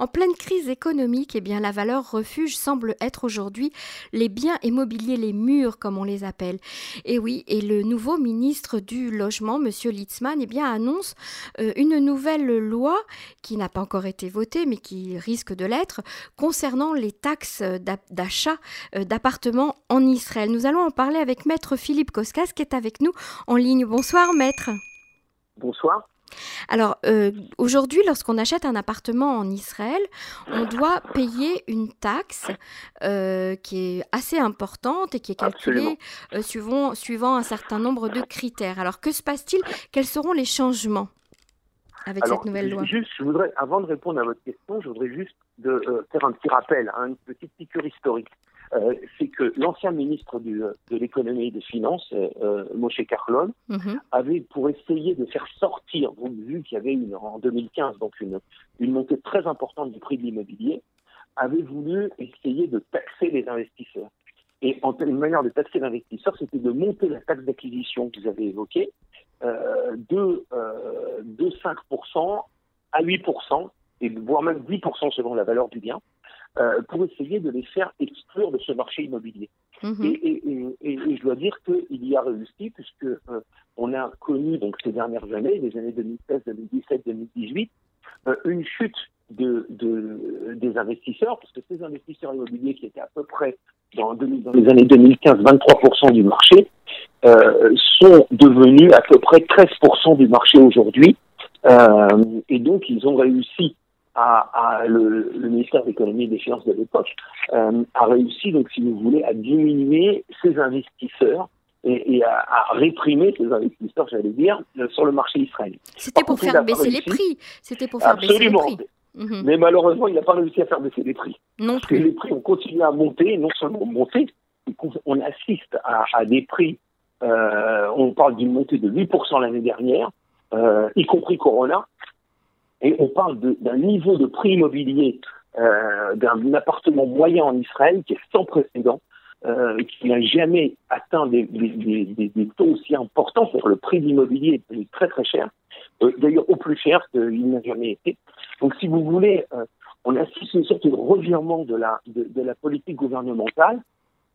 En pleine crise économique, eh bien, la valeur refuge semble être aujourd'hui les biens immobiliers, les murs, comme on les appelle. Et oui, et le nouveau ministre du Logement, Monsieur Litzmann, eh bien, annonce euh, une nouvelle loi qui n'a pas encore été votée, mais qui risque de l'être, concernant les taxes d'achat euh, d'appartements en Israël. Nous allons en parler avec Maître Philippe Koskas, qui est avec nous en ligne. Bonsoir, Maître. Bonsoir. Alors, euh, aujourd'hui, lorsqu'on achète un appartement en Israël, on doit payer une taxe euh, qui est assez importante et qui est calculée euh, suivant, suivant, un certain nombre de critères. Alors, que se passe-t-il? Quels seront les changements avec cette nouvelle loi? juste, je voudrais, Avant de répondre à votre question, je voudrais juste de, faire un petit rappel, hein, une petite piqûre historique. Euh, c'est que l'ancien ministre du, de l'économie et des finances, euh, euh Moshe Carlon, mhm. avait pour essayer de faire sortir, donc, vu qu'il y avait une, en 2015 donc une, une montée très importante du prix de l'immobilier, avait voulu essayer de taxer les investisseurs. Et en, une manière de taxer l'investisseur, c'était de monter la taxe d'acquisition que vous avez évoquée euh, de, euh, de 5% à 8%, et voire même 10% selon la valeur du bien. Euh, pour essayer de les faire exclure de ce marché immobilier. Mhm. Et, je dois dire qu'il y a réussi puisque euh, on a connu donc ces dernières années, les années 2016, 2017, 2018, une chute de, des investisseurs, parce que ces investisseurs immobiliers qui étaient à peu près dans, les années 2015 23% du marché, euh, sont devenus à peu près 13% du marché aujourd'hui. et donc ils ont réussi à, le, ministère de l'économie et des finances de l'époque euh, a réussi, donc, si vous voulez, à diminuer ses investisseurs et, à, réprimer ses investisseurs, j'allais dire, euh, sur le marché israélien. C'était pour faire baisser les prix. C'était pour faire baisser les prix. Mhm. Mais malheureusement, il n'a pas réussi à faire baisser les prix. Non parce que les prix ont continué à monter, non seulement monter, on assiste à, des prix, euh, on parle d'une montée de 8% l'année dernière, y compris Corona, et on parle d'un niveau de prix immobilier euh, d'un appartement moyen en Israël qui est sans précédent, euh, qui n'a jamais atteint des, des, des, des, taux aussi importants. pour le prix de l'immobilier est très très cher, euh, d'ailleurs au plus cher qu'il n'a jamais été. Donc si vous voulez, euh, on assiste à une sorte de revirement de la, de la politique gouvernementale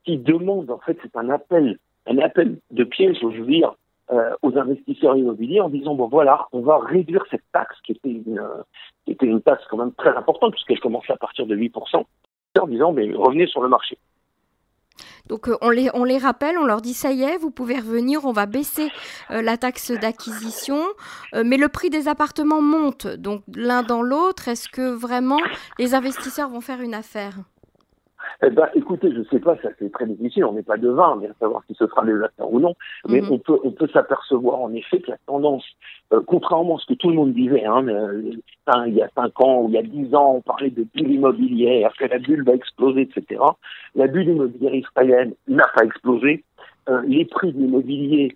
qui demande, en fait, c'est un appel, un appel de piège, je veux dire, euh, aux investisseurs immobiliers en disant bon voilà, on va réduire cette taxe qui était une, qui était une taxe quand même très importante puisqu'elle commençait à partir de 8%, en disant mais revenez sur le marché. Donc euh, on, les, on les rappelle, on leur dit ça y est, vous pouvez revenir, on va baisser euh, la taxe d'acquisition, mais le prix des appartements monte. Donc l'un dans l'autre, est-ce que vraiment les investisseurs vont faire une affaire? Eh ben, écoutez, je ne sais pas, ça c'est très difficile, on n'est pas devin, à savoir si ce sera des acteurs ou non, mais mhm. on peut, on peut s'apercevoir en effet que la tendance, euh, contrairement à ce que tout le monde disait, hein, euh, il y a 5 ans ou il y a 10 ans, on parlait de bulle immobilière, que la bulle va exploser, etc. La bulle immobilière israélienne n'a pas explosé. Euh, les prix de l'immobilier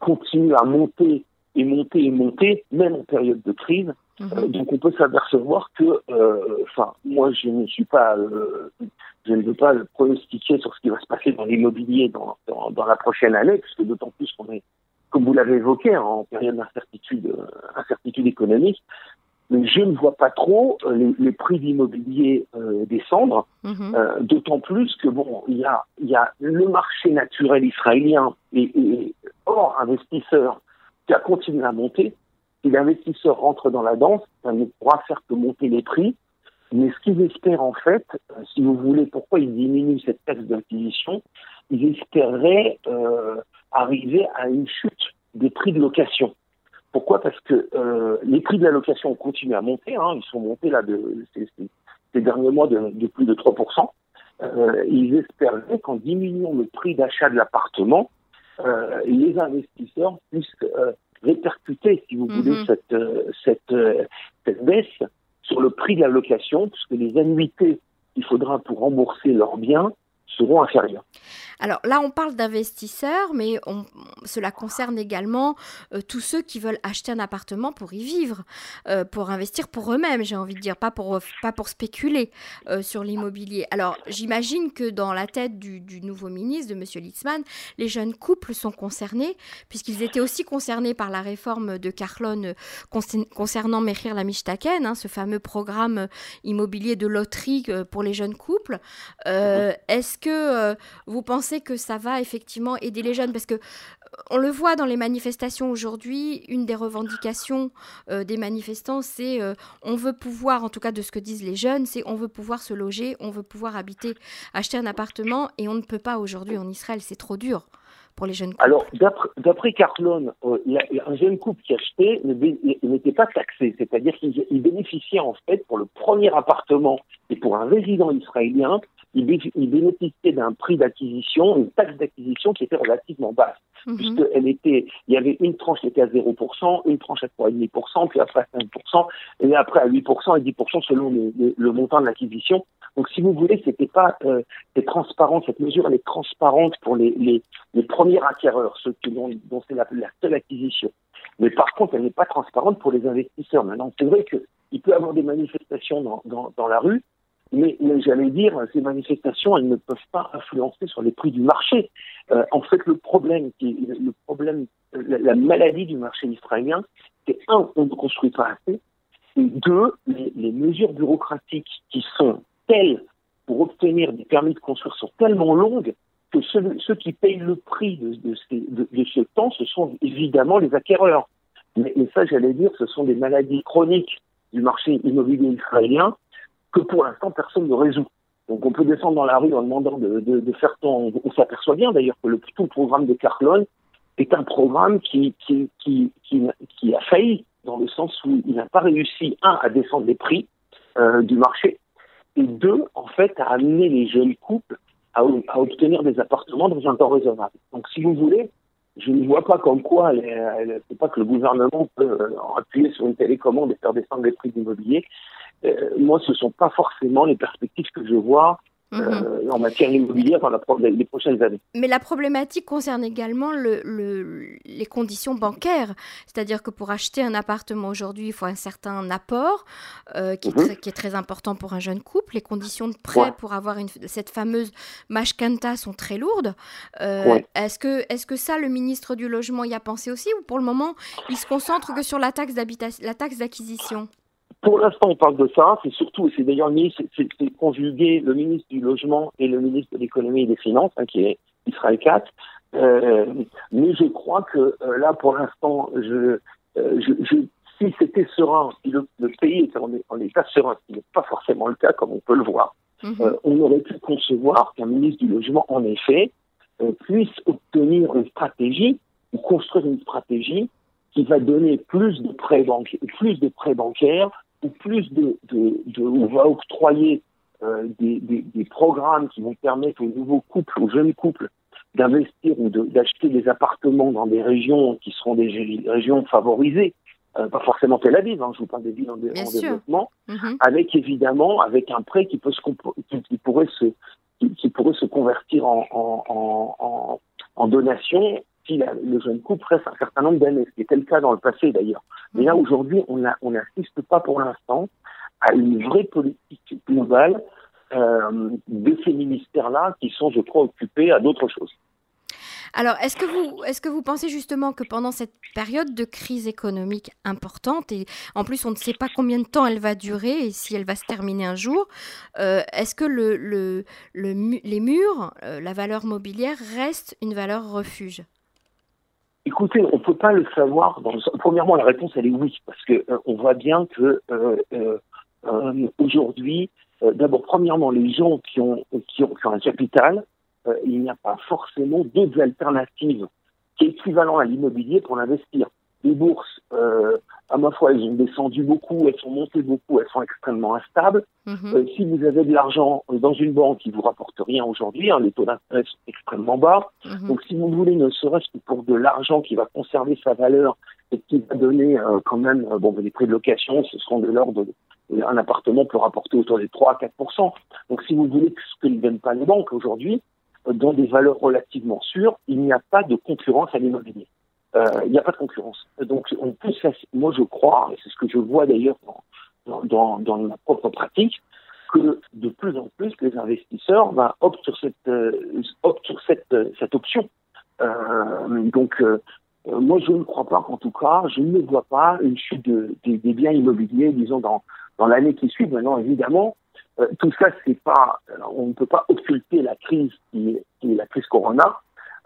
continuent à monter et monter et monter, même en période de crise. Mhm. donc on peut s'apercevoir que, enfin, moi je ne suis pas je ne veux pas pronostiquer sur ce qui va se passer dans l'immobilier dans, dans, la prochaine année, puisque d'autant plus qu'on est, comme vous l'avez évoqué, hein, en période d'incertitude euh, incertitude économique. Je ne vois pas trop euh, les, prix d'immobilier euh, descendre, mhm. d'autant plus que bon, il y a, il y a le marché naturel israélien et, et hors investisseur qui a continué à monter. Si l'investisseur rentre dans la danse, ça ne pourra faire que monter les prix. Mais ce qu'ils espèrent en fait, euh, si vous voulez, pourquoi ils diminuent cette taxe d'acquisition, ils espéraient euh, arriver à une chute des prix de location. Pourquoi? Parce que euh, les prix de la location continuent à monter. Hein, ils sont montés là de, ces, ces derniers mois de, de, plus de 3%. Euh, ils espéraient qu'en diminuant le prix d'achat de l'appartement, euh, les investisseurs puissent euh, répercuter, si vous voulez, mm-hmm. cette, cette, cette baisse sur le prix de la location, puisque les annuités qu'il faudra pour rembourser leurs biens seront inférieures. Alors là, on parle d'investisseurs, mais cela concerne également euh, tous ceux qui veulent acheter un appartement pour y vivre, euh, pour investir pour eux-mêmes, j'ai envie de dire, pas pour, pas pour spéculer euh, sur l'immobilier. Alors j'imagine que dans la tête du, nouveau ministre, de M. Litzmann, les jeunes couples sont concernés, puisqu'ils étaient aussi concernés par la réforme de Carlon concernant Mechir la Mishtaken, hein, ce fameux programme immobilier de loterie pour les jeunes couples. Est-ce que vous pensez que ça va effectivement aider les jeunes? Parce que on le voit dans les manifestations aujourd'hui, une des revendications euh, des manifestants, c'est euh, on veut pouvoir, en tout cas de ce que disent les jeunes, c'est on veut pouvoir se loger, on veut pouvoir habiter, acheter un appartement, et on ne peut pas aujourd'hui en Israël, c'est trop dur pour les jeunes couples. Alors, d'après Carlon, euh, un jeune couple qui achetait n'était pas taxé, c'est-à-dire qu'il bénéficiait en fait pour le premier appartement et pour un résident israélien il, bénéficiait d'un prix d'acquisition, une taxe d'acquisition qui était relativement basse, mhm. puisqu'elle était, il y avait une tranche qui était à 0%, une tranche à 3,5%, puis après à 5%, et après à 8% et 10% selon le, montant de l'acquisition. Donc, si vous voulez, c'était pas euh, transparent. Cette mesure, elle est transparente pour les, les, les premiers acquéreurs, ceux qui, dont, dont c'est la, seule acquisition. Mais par contre, elle n'est pas transparente pour les investisseurs. Maintenant, c'est vrai qu'il peut y avoir des manifestations dans, dans, dans la rue, mais, j'allais dire, ces manifestations, elles ne peuvent pas influencer sur les prix du marché. Euh, en fait, le problème, le problème, la, maladie du marché israélien, c'est un, on ne construit pas assez, et deux, les, mesures bureaucratiques qui sont telles pour obtenir des permis de construire sont tellement longues que ceux, qui payent le prix de, ce temps, ce sont évidemment les acquéreurs. Mais ça, j'allais dire, ce sont des maladies chroniques du marché immobilier israélien que pour l'instant personne ne résout. Donc on peut descendre dans la rue en demandant de, faire ton... On s'aperçoit bien d'ailleurs que le, tout programme de Carlon est un programme qui, qui, qui, qui, a failli, dans le sens où il n'a pas réussi, un, à descendre les prix euh, du marché, et deux, en fait, à amener les jeunes couples à, à, obtenir des appartements dans un temps raisonnable. Donc si vous voulez, je ne vois pas comme quoi, c'est pas que le gouvernement peut euh, appuyer sur une télécommande et faire descendre les prix d'immobilier. Euh, moi, ce ne sont pas forcément les perspectives que je vois mhm. euh, en matière immobilière dans la, les prochaines années. Mais la problématique concerne également le, les conditions bancaires. C'est-à-dire que pour acheter un appartement aujourd'hui, il faut un certain apport euh, qui, est mhm. très, qui, est très, important pour un jeune couple. Les conditions de prêt pour avoir une, cette fameuse mashkanta sont très lourdes. Est-ce que, est que ça, le ministre du Logement y a pensé aussi ou pour le moment, il se concentre que sur la taxe d'acquisition? Pour l'instant, on parle de ça. C'est surtout, c'est d'ailleurs c'est conjugué le ministre du Logement et le ministre de l'Économie et des Finances, hein, qui est Israël Katz. Euh, mais je crois que euh, là, pour l'instant, je, euh, je, je, si c'était serein, si le, pays était en, état serein, ce qui n'est pas forcément le cas, comme on peut le voir, mhm. euh, on aurait pu concevoir qu'un ministre du Logement, en effet, puisse obtenir une stratégie ou construire une stratégie qui va donner plus de prêts bancaires, plus de prêts bancaires ou plus de, de, de on va octroyer euh, des, des, des, programmes qui vont permettre aux nouveaux couples, aux jeunes couples, d'investir ou d'acheter des appartements dans des régions qui seront des régions favorisées, euh, pas forcément Tel Aviv, hein, je vous parle des villes en, développement, mm-hmm. avec évidemment avec un prêt qui peut se qui, qui pourrait se qui, qui, pourrait se convertir en, en, en, en donation si le jeune couple reste un certain nombre d'années, ce qui était le cas dans le passé d'ailleurs. Mais là, mhm. aujourd'hui, on n'assiste pas pour l'instant à une vraie politique globale euh, de ces ministères-là qui sont, je crois, occupés à d'autres choses. Alors, est-ce que, vous, est que vous pensez justement que pendant cette période de crise économique importante, et en plus on ne sait pas combien de temps elle va durer et si elle va se terminer un jour, euh, est-ce que le, le, les murs, euh, la valeur mobilière, reste une valeur refuge? Écoutez, on ne peut pas le savoir. Dans Premièrement, la réponse elle est oui, parce que euh, on voit bien que euh, euh, aujourd'hui, d'abord, premièrement, les gens qui ont qui ont, qui ont un capital, il n'y a pas forcément d'autres alternatives qui équivalent à l'immobilier pour l'investir. Les bourses, à ma foi, elles ont descendu beaucoup, elles sont montées beaucoup, elles sont extrêmement instables. Mhm. Euh, si vous avez de l'argent dans une banque qui vous rapporte rien aujourd'hui, hein, les taux d'intérêt sont extrêmement bas. Mhm. Donc, si vous voulez, ne serait-ce que pour de l'argent qui va conserver sa valeur et qui va donner euh, quand même, euh, bon, les prix de location, ce seront de l'ordre un appartement peut rapporter autour de 3 à 4 Donc, si vous voulez ce que ne donnent pas les banques aujourd'hui, dans des valeurs relativement sûres, il n'y a pas de concurrence à l'immobilier. Euh, il n'y a pas de concurrence. Donc, on peut, moi, je crois, et c'est ce que je vois d'ailleurs dans, dans, dans, ma propre pratique, que de plus en plus les investisseurs ben, optent sur cette, euh, sur cette, euh, cette option. Euh, donc, moi, je ne crois pas qu'en tout cas, je ne vois pas une chute de, des, biens immobiliers, disons, dans, dans l'année qui suit. Maintenant, évidemment, tout ça, c'est pas, on ne peut pas occulter la crise qui est la crise Corona.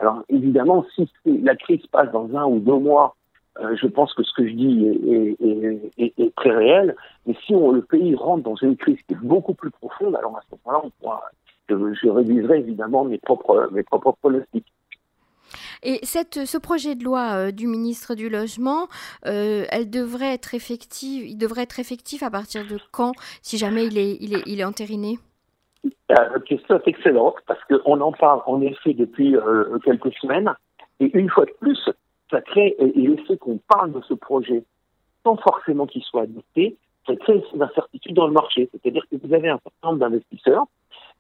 Alors évidemment, si la crise passe dans un ou deux mois, euh, je pense que ce que je dis est, très réel. Mais si on, le pays rentre dans une crise qui est beaucoup plus profonde, alors à ce moment-là, on pourra, je, je, réviserai évidemment mes propres, mes propres pronostics. Et cette, ce projet de loi euh, du ministre du Logement, euh, elle devrait être effective, il devrait être effectif à partir de quand, si jamais il est, il est, il est entériné? La question est excellente parce qu'on en parle en effet depuis euh, quelques semaines. Et une fois de plus, ça crée, et le fait qu'on parle de ce projet sans forcément qu'il soit adopté, ça crée une incertitude dans le marché. C'est-à-dire que vous avez un certain nombre d'investisseurs,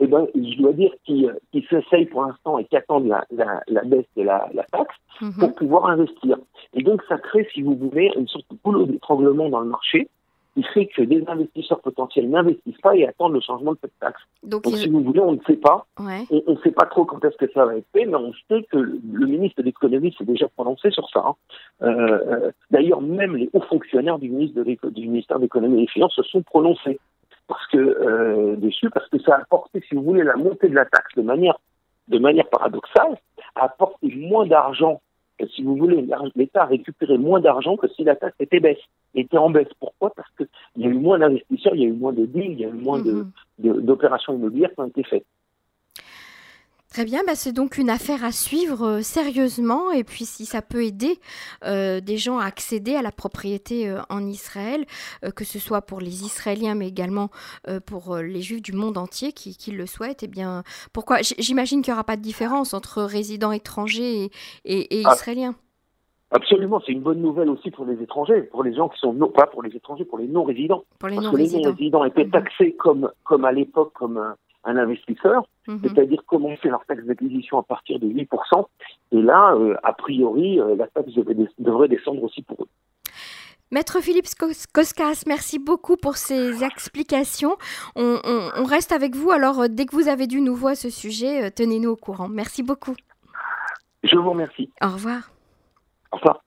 et ben, je dois dire, qui, qui s'essayent pour l'instant et qui attendent la, la, la baisse de la, la taxe mm -hmm. pour pouvoir investir. Et donc, ça crée, si vous voulez, une sorte de boulot d'étranglement dans le marché il fait que des investisseurs potentiels n'investissent pas et attendent le changement de cette taxe. Donc, Donc si vous voulez, on ne sait pas. Ouais. On ne sait pas trop quand est-ce que ça va être fait, mais on sait que le ministre de l'économie s'est déjà prononcé sur ça. Hein. Euh, D'ailleurs, même les hauts fonctionnaires du, ministre de du ministère de l'économie et des finances se sont prononcés parce que euh, dessus, parce que ça a apporté, si vous voulez, la montée de la taxe de manière de manière paradoxale, a apporté moins d'argent si vous voulez, l'État a récupéré moins d'argent que si la taxe était baisse, était en baisse. Pourquoi? Parce qu'il y a eu moins d'investisseurs, il y a eu moins de deals, il y a eu moins mm -hmm. d'opérations immobilières qui ont été faites. Très bien, bah c'est donc une affaire à suivre euh, sérieusement et puis si ça peut aider euh, des gens à accéder à la propriété euh, en Israël, que ce soit pour les Israéliens mais également pour les Juifs du monde entier qui, qui le souhaitent, eh bien pourquoi? J'imagine qu'il n'y aura pas de différence entre résidents étrangers et, et, et Israéliens. Absolument, c'est une bonne nouvelle aussi pour les étrangers, pour les gens qui sont non, pas pour les étrangers, pour les non-résidents. Pour les non-résidents. Les non-résidents étaient taxés mmh. comme comme à l'époque comme un investisseur, mm -hmm. c'est-à-dire commencer leur taxe d'acquisition à partir de 8%. Et là, euh, a priori, euh, la taxe devrait, descendre aussi pour eux. Maître Philippe Koskas, merci beaucoup pour ces explications. On, on, on, reste avec vous. Alors, euh, dès que vous avez du nouveau à ce sujet, tenez-nous au courant. Merci beaucoup. Je vous remercie. Au revoir. Au revoir.